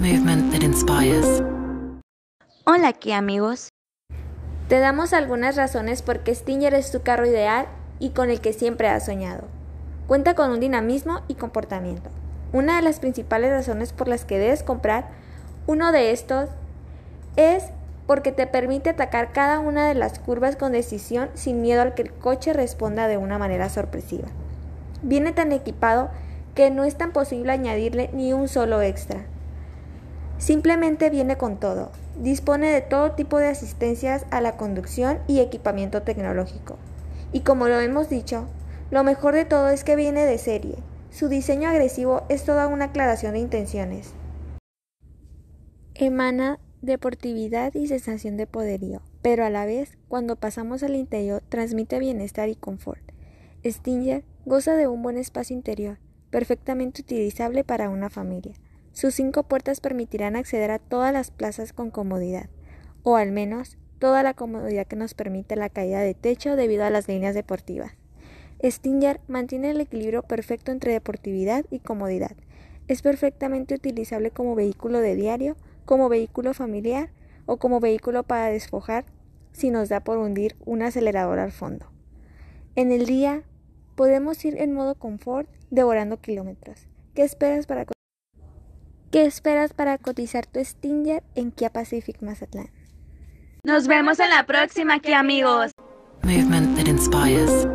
Movement that inspires. Hola aquí amigos. Te damos algunas razones por qué Stinger es tu carro ideal y con el que siempre has soñado. Cuenta con un dinamismo y comportamiento. Una de las principales razones por las que debes comprar uno de estos es porque te permite atacar cada una de las curvas con decisión sin miedo al que el coche responda de una manera sorpresiva. Viene tan equipado que no es tan posible añadirle ni un solo extra. Simplemente viene con todo. Dispone de todo tipo de asistencias a la conducción y equipamiento tecnológico. Y como lo hemos dicho, lo mejor de todo es que viene de serie. Su diseño agresivo es toda una aclaración de intenciones. Emana deportividad y sensación de poderío, pero a la vez, cuando pasamos al interior, transmite bienestar y confort. Stinger goza de un buen espacio interior, perfectamente utilizable para una familia. Sus cinco puertas permitirán acceder a todas las plazas con comodidad, o al menos toda la comodidad que nos permite la caída de techo debido a las líneas deportivas. Stinger mantiene el equilibrio perfecto entre deportividad y comodidad. Es perfectamente utilizable como vehículo de diario, como vehículo familiar o como vehículo para desfojar si nos da por hundir un acelerador al fondo. En el día podemos ir en modo confort devorando kilómetros. ¿Qué esperas para ¿Qué esperas para cotizar tu Stinger en Kia Pacific Mazatlán? Nos vemos en la próxima aquí amigos. Movement that inspires.